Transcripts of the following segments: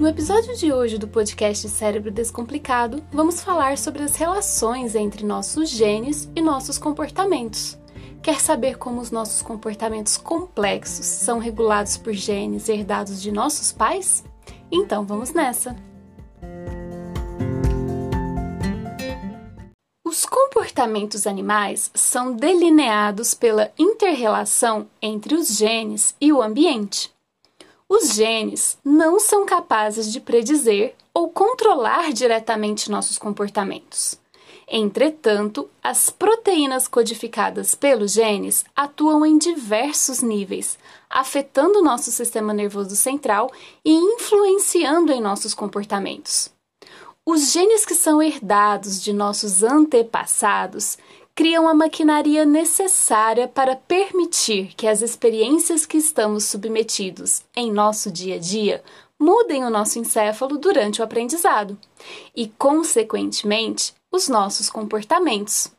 No episódio de hoje do podcast Cérebro Descomplicado, vamos falar sobre as relações entre nossos genes e nossos comportamentos. Quer saber como os nossos comportamentos complexos são regulados por genes herdados de nossos pais? Então vamos nessa! Os comportamentos animais são delineados pela interrelação entre os genes e o ambiente. Os genes não são capazes de predizer ou controlar diretamente nossos comportamentos. Entretanto, as proteínas codificadas pelos genes atuam em diversos níveis, afetando nosso sistema nervoso central e influenciando em nossos comportamentos. Os genes que são herdados de nossos antepassados criam a maquinaria necessária para permitir que as experiências que estamos submetidos em nosso dia a dia mudem o nosso encéfalo durante o aprendizado e, consequentemente, os nossos comportamentos.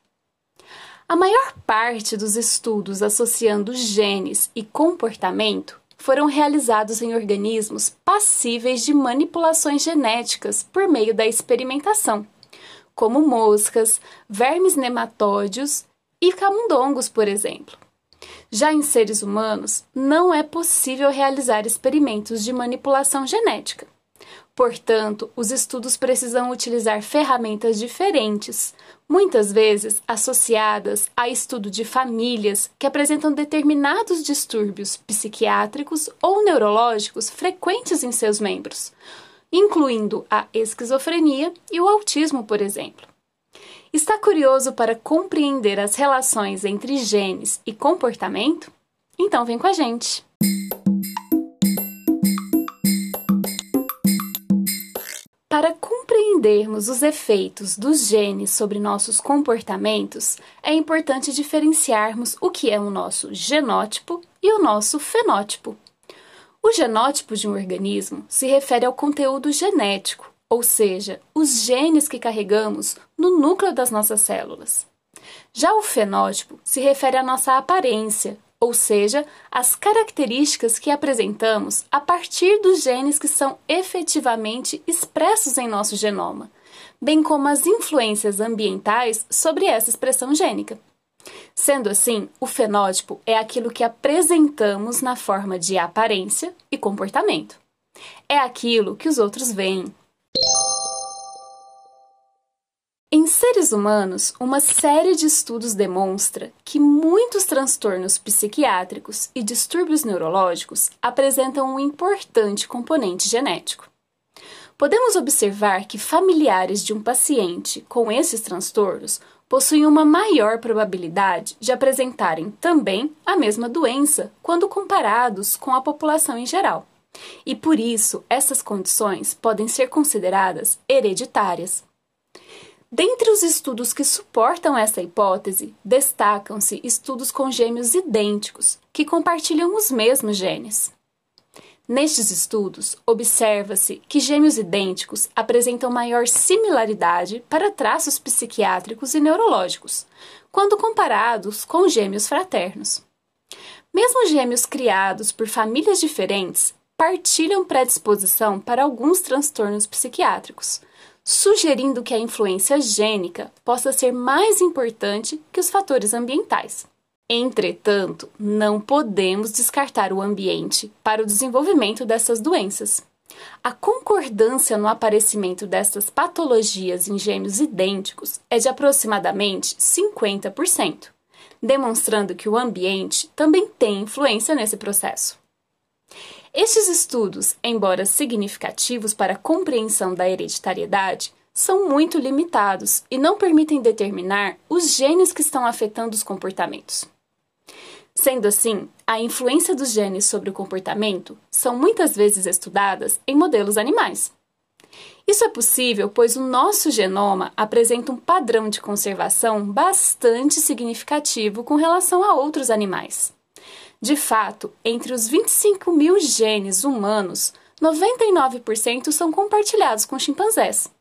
A maior parte dos estudos associando genes e comportamento foram realizados em organismos passíveis de manipulações genéticas por meio da experimentação como moscas, vermes nematódios e camundongos, por exemplo. Já em seres humanos, não é possível realizar experimentos de manipulação genética. Portanto, os estudos precisam utilizar ferramentas diferentes, muitas vezes associadas a estudo de famílias que apresentam determinados distúrbios psiquiátricos ou neurológicos frequentes em seus membros, incluindo a esquizofrenia e o autismo, por exemplo. Está curioso para compreender as relações entre genes e comportamento? Então vem com a gente! Para compreendermos os efeitos dos genes sobre nossos comportamentos, é importante diferenciarmos o que é o nosso genótipo e o nosso fenótipo. O genótipo de um organismo se refere ao conteúdo genético, ou seja, os genes que carregamos no núcleo das nossas células. Já o fenótipo se refere à nossa aparência, ou seja, às características que apresentamos a partir dos genes que são efetivamente expressos em nosso genoma, bem como as influências ambientais sobre essa expressão gênica. Sendo assim, o fenótipo é aquilo que apresentamos na forma de aparência e comportamento. É aquilo que os outros veem. Em seres humanos, uma série de estudos demonstra que muitos transtornos psiquiátricos e distúrbios neurológicos apresentam um importante componente genético. Podemos observar que familiares de um paciente com esses transtornos possuem uma maior probabilidade de apresentarem também a mesma doença quando comparados com a população em geral. E por isso, essas condições podem ser consideradas hereditárias. Dentre os estudos que suportam essa hipótese, destacam-se estudos com gêmeos idênticos, que compartilham os mesmos genes. Nestes estudos, observa-se que gêmeos idênticos apresentam maior similaridade para traços psiquiátricos e neurológicos, quando comparados com gêmeos fraternos. Mesmo gêmeos criados por famílias diferentes partilham predisposição para alguns transtornos psiquiátricos, sugerindo que a influência gênica possa ser mais importante que os fatores ambientais. Entretanto, não podemos descartar o ambiente para o desenvolvimento dessas doenças. A concordância no aparecimento destas patologias em gêmeos idênticos é de aproximadamente 50%, demonstrando que o ambiente também tem influência nesse processo. Estes estudos, embora significativos para a compreensão da hereditariedade, são muito limitados e não permitem determinar os genes que estão afetando os comportamentos. Sendo assim, a influência dos genes sobre o comportamento são muitas vezes estudadas em modelos animais. Isso é possível pois o nosso genoma apresenta um padrão de conservação bastante significativo com relação a outros animais. De fato, entre os 25 mil genes humanos, 99% são compartilhados com chimpanzés.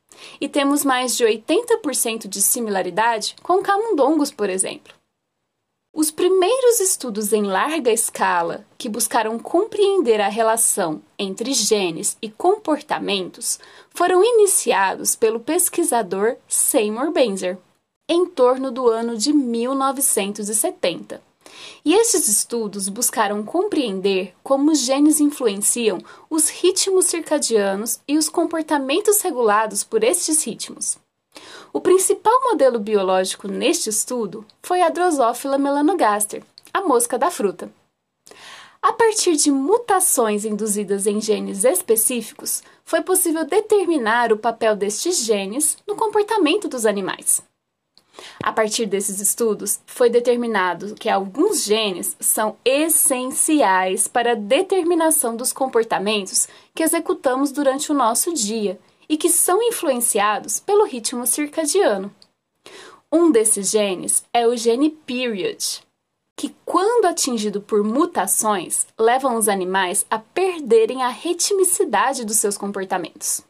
E temos mais de 80% de similaridade com camundongos, por exemplo. Os primeiros estudos em larga escala que buscaram compreender a relação entre genes e comportamentos foram iniciados pelo pesquisador Seymour Benzer em torno do ano de 1970. E esses estudos buscaram compreender como os genes influenciam os ritmos circadianos e os comportamentos regulados por estes ritmos. O principal modelo biológico neste estudo foi a Drosophila melanogaster, a mosca da fruta. A partir de mutações induzidas em genes específicos, foi possível determinar o papel destes genes no comportamento dos animais. A partir desses estudos, foi determinado que alguns genes são essenciais para a determinação dos comportamentos que executamos durante o nosso dia e que são influenciados pelo ritmo circadiano. Um desses genes é o gene period, que, quando atingido por mutações, levam os animais a perderem a ritmicidade dos seus comportamentos.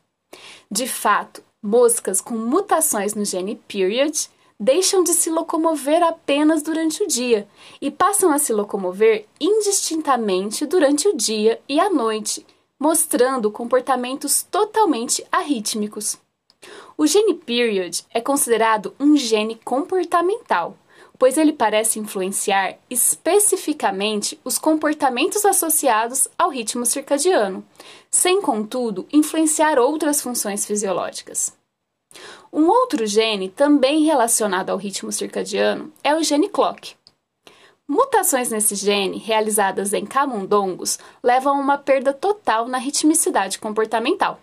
De fato, moscas com mutações no gene period deixam de se locomover apenas durante o dia e passam a se locomover indistintamente durante o dia e a noite, mostrando comportamentos totalmente arrítmicos. O gene period é considerado um gene comportamental, pois ele parece influenciar especificamente os comportamentos associados ao ritmo circadiano, sem, contudo, influenciar outras funções fisiológicas. Um outro gene também relacionado ao ritmo circadiano é o gene clock. Mutações nesse gene, realizadas em camundongos, levam a uma perda total na ritmicidade comportamental.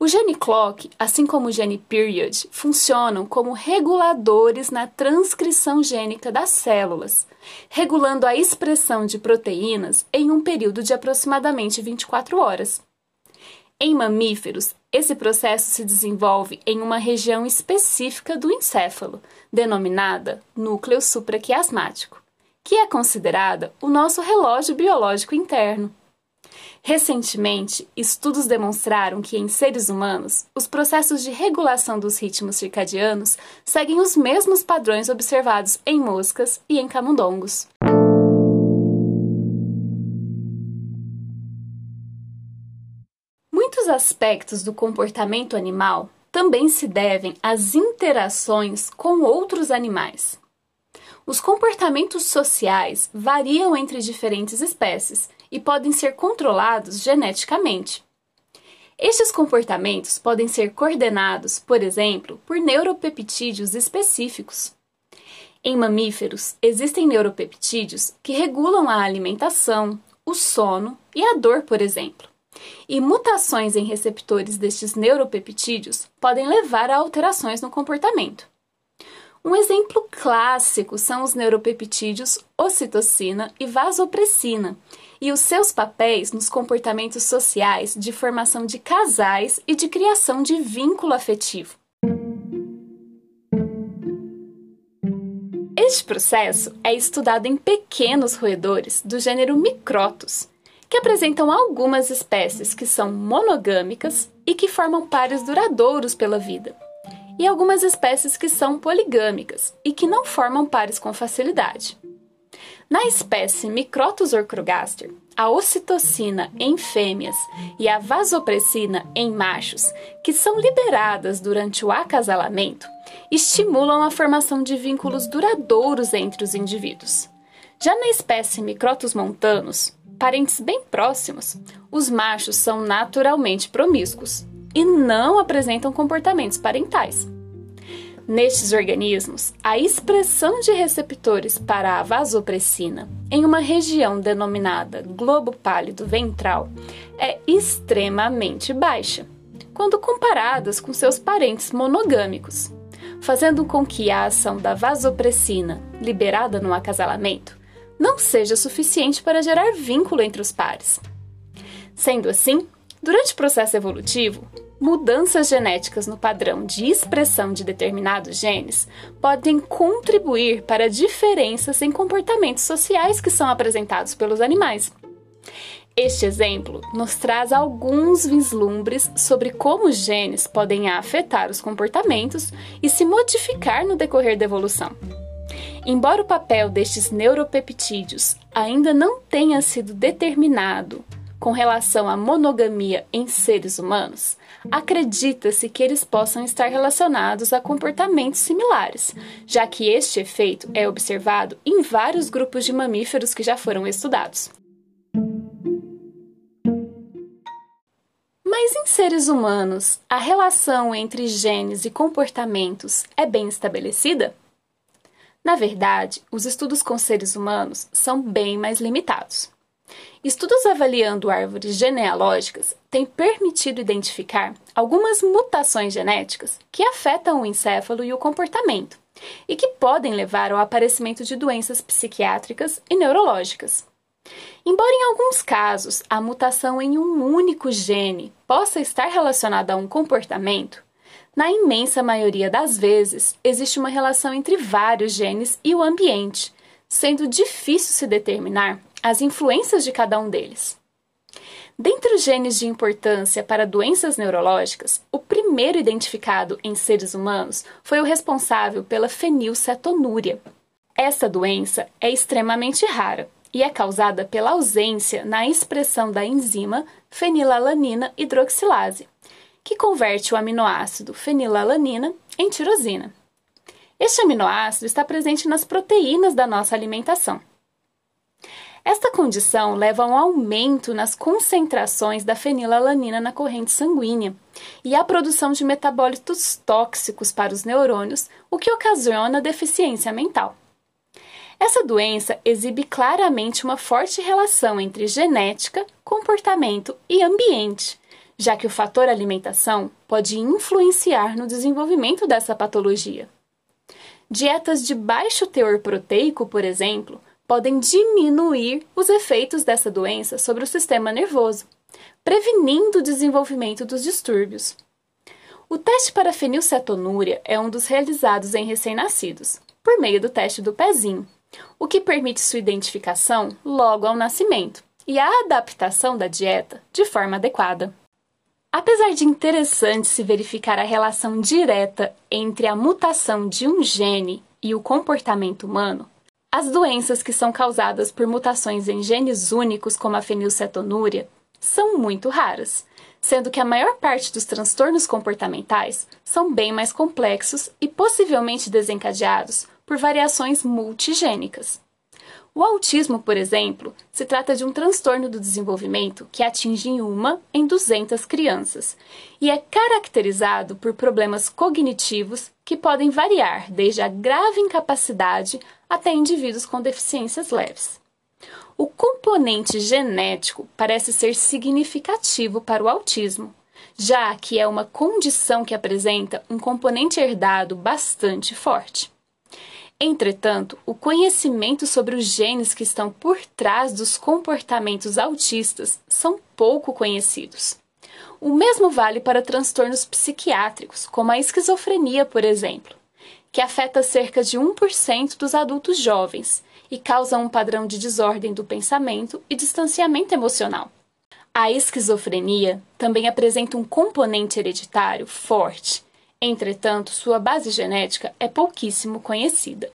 O gene clock, assim como o gene period, funcionam como reguladores na transcrição gênica das células, regulando a expressão de proteínas em um período de aproximadamente 24 horas. Em mamíferos, esse processo se desenvolve em uma região específica do encéfalo, denominada núcleo supraquiasmático que é considerada o nosso relógio biológico interno. Recentemente, estudos demonstraram que em seres humanos, os processos de regulação dos ritmos circadianos seguem os mesmos padrões observados em moscas e em camundongos. Muitos aspectos do comportamento animal também se devem às interações com outros animais. Os comportamentos sociais variam entre diferentes espécies e podem ser controlados geneticamente. Estes comportamentos podem ser coordenados, por exemplo, por neuropeptídeos específicos. Em mamíferos, existem neuropeptídeos que regulam a alimentação, o sono e a dor, por exemplo. E mutações em receptores destes neuropeptídeos podem levar a alterações no comportamento. Um exemplo clássico são os neuropeptídeos ocitocina e vasopressina e os seus papéis nos comportamentos sociais de formação de casais e de criação de vínculo afetivo. Este processo é estudado em pequenos roedores do gênero Microtus, que apresentam algumas espécies que são monogâmicas e que formam pares duradouros pela vida e algumas espécies que são poligâmicas e que não formam pares com facilidade. Na espécie Microtus orcrogaster, a ocitocina em fêmeas e a vasopressina em machos, que são liberadas durante o acasalamento, estimulam a formação de vínculos duradouros entre os indivíduos. Já na espécie Microtus montanus, parentes bem próximos, os machos são naturalmente promíscuos e não apresentam comportamentos parentais. Nestes organismos, a expressão de receptores para a vasopressina em uma região denominada globo pálido ventral é extremamente baixa, quando comparadas com seus parentes monogâmicos, fazendo com que a ação da vasopressina, liberada no acasalamento, não seja suficiente para gerar vínculo entre os pares. Sendo assim, durante o processo evolutivo, mudanças genéticas no padrão de expressão de determinados genes podem contribuir para diferenças em comportamentos sociais que são apresentados pelos animais. Este exemplo nos traz alguns vislumbres sobre como os genes podem afetar os comportamentos e se modificar no decorrer da evolução. Embora o papel destes neuropeptídeos ainda não tenha sido determinado com relação à monogamia em seres humanos, acredita-se que eles possam estar relacionados a comportamentos similares, já que este efeito é observado em vários grupos de mamíferos que já foram estudados. Mas em seres humanos, a relação entre genes e comportamentos é bem estabelecida? Na verdade, os estudos com seres humanos são bem mais limitados. Estudos avaliando árvores genealógicas têm permitido identificar algumas mutações genéticas que afetam o encéfalo e o comportamento e que podem levar ao aparecimento de doenças psiquiátricas e neurológicas. Embora em alguns casos a mutação em um único gene possa estar relacionada a um comportamento, na imensa maioria das vezes existe uma relação entre vários genes e o ambiente, sendo difícil se determinar as influências de cada um deles. Dentre os genes de importância para doenças neurológicas, o primeiro identificado em seres humanos foi o responsável pela fenilcetonúria. Essa doença é extremamente rara e é causada pela ausência na expressão da enzima fenilalanina hidroxilase, que converte o aminoácido fenilalanina em tirosina. Este aminoácido está presente nas proteínas da nossa alimentação. Esta condição leva a um aumento nas concentrações da fenilalanina na corrente sanguínea e à produção de metabólitos tóxicos para os neurônios, o que ocasiona deficiência mental. Essa doença exibe claramente uma forte relação entre genética, comportamento e ambiente, já que o fator alimentação pode influenciar no desenvolvimento dessa patologia. Dietas de baixo teor proteico, por exemplo, podem diminuir os efeitos dessa doença sobre o sistema nervoso, prevenindo o desenvolvimento dos distúrbios. O teste para fenilcetonúria é um dos realizados em recém-nascidos, por meio do teste do pezinho, o que permite sua identificação logo ao nascimento e a adaptação da dieta de forma adequada. Apesar de interessante se verificar a relação direta entre a mutação de um gene e o comportamento humano, as doenças que são causadas por mutações em genes únicos, como a fenilcetonúria, são muito raras, sendo que a maior parte dos transtornos comportamentais são bem mais complexos e possivelmente desencadeados por variações multigênicas. O autismo, por exemplo, se trata de um transtorno do desenvolvimento que atinge uma em 200 crianças e é caracterizado por problemas cognitivos que podem variar desde a grave incapacidade até indivíduos com deficiências leves. O componente genético parece ser significativo para o autismo, já que é uma condição que apresenta um componente herdado bastante forte. Entretanto, o conhecimento sobre os genes que estão por trás dos comportamentos autistas são pouco conhecidos. O mesmo vale para transtornos psiquiátricos, como a esquizofrenia, por exemplo que afeta cerca de 1% dos adultos jovens e causa um padrão de desordem do pensamento e distanciamento emocional. A esquizofrenia também apresenta um componente hereditário forte, entretanto, sua base genética é pouquíssimo conhecida.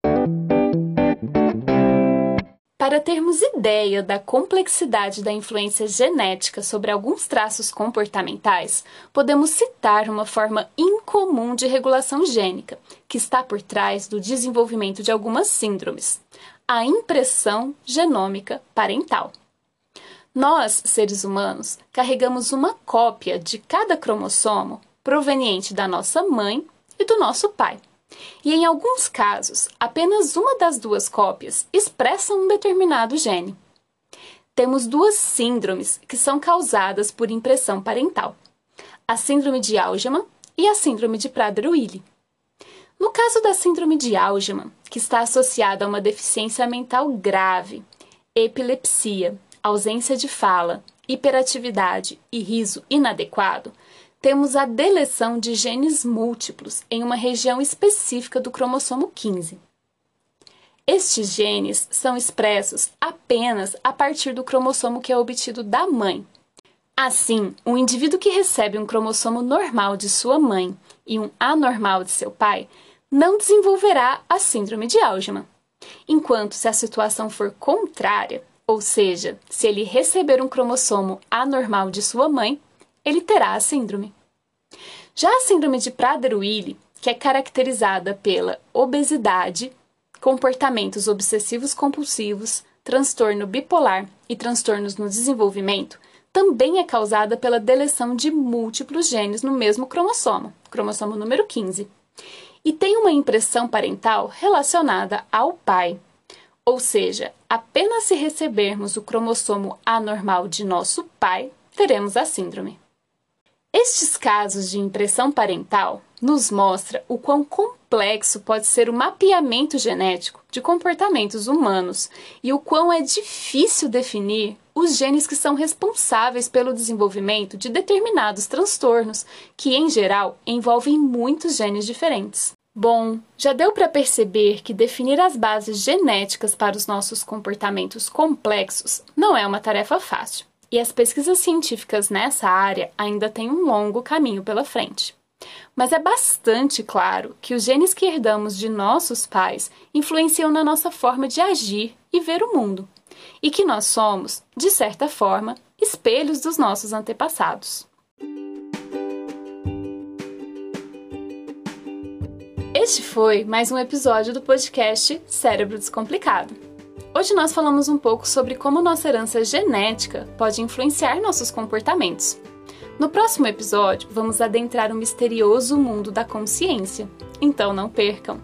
Para termos ideia da complexidade da influência genética sobre alguns traços comportamentais, podemos citar uma forma incomum de regulação gênica, que está por trás do desenvolvimento de algumas síndromes: a impressão genômica parental. Nós, seres humanos, carregamos uma cópia de cada cromossomo proveniente da nossa mãe e do nosso pai. E em alguns casos, apenas uma das duas cópias expressa um determinado gene. Temos duas síndromes que são causadas por impressão parental: a síndrome de Algeman e a síndrome de Prader-Willi. No caso da síndrome de Algeman, que está associada a uma deficiência mental grave, epilepsia, ausência de fala, hiperatividade e riso inadequado, temos a deleção de genes múltiplos em uma região específica do cromossomo 15. Estes genes são expressos apenas a partir do cromossomo que é obtido da mãe. Assim, um indivíduo que recebe um cromossomo normal de sua mãe e um anormal de seu pai não desenvolverá a síndrome de Algeman. Enquanto se a situação for contrária, ou seja, se ele receber um cromossomo anormal de sua mãe, ele terá a síndrome. Já a síndrome de Prader-Willi, que é caracterizada pela obesidade, comportamentos obsessivos compulsivos, transtorno bipolar e transtornos no desenvolvimento, também é causada pela deleção de múltiplos genes no mesmo cromossomo, cromossomo número 15, e tem uma impressão parental relacionada ao pai. Ou seja, apenas se recebermos o cromossomo anormal de nosso pai, teremos a síndrome. Estes casos de impressão parental nos mostra o quão complexo pode ser o mapeamento genético de comportamentos humanos e o quão é difícil definir os genes que são responsáveis pelo desenvolvimento de determinados transtornos, que em geral envolvem muitos genes diferentes. Bom, já deu para perceber que definir as bases genéticas para os nossos comportamentos complexos não é uma tarefa fácil e as pesquisas científicas nessa área ainda têm um longo caminho pela frente. Mas é bastante claro que os genes que herdamos de nossos pais influenciam na nossa forma de agir e ver o mundo, e que nós somos, de certa forma, espelhos dos nossos antepassados. Este foi mais um episódio do podcast Cérebro Descomplicado. Hoje nós falamos um pouco sobre como nossa herança genética pode influenciar nossos comportamentos. No próximo episódio, vamos adentrar o misterioso mundo da consciência. Então não percam!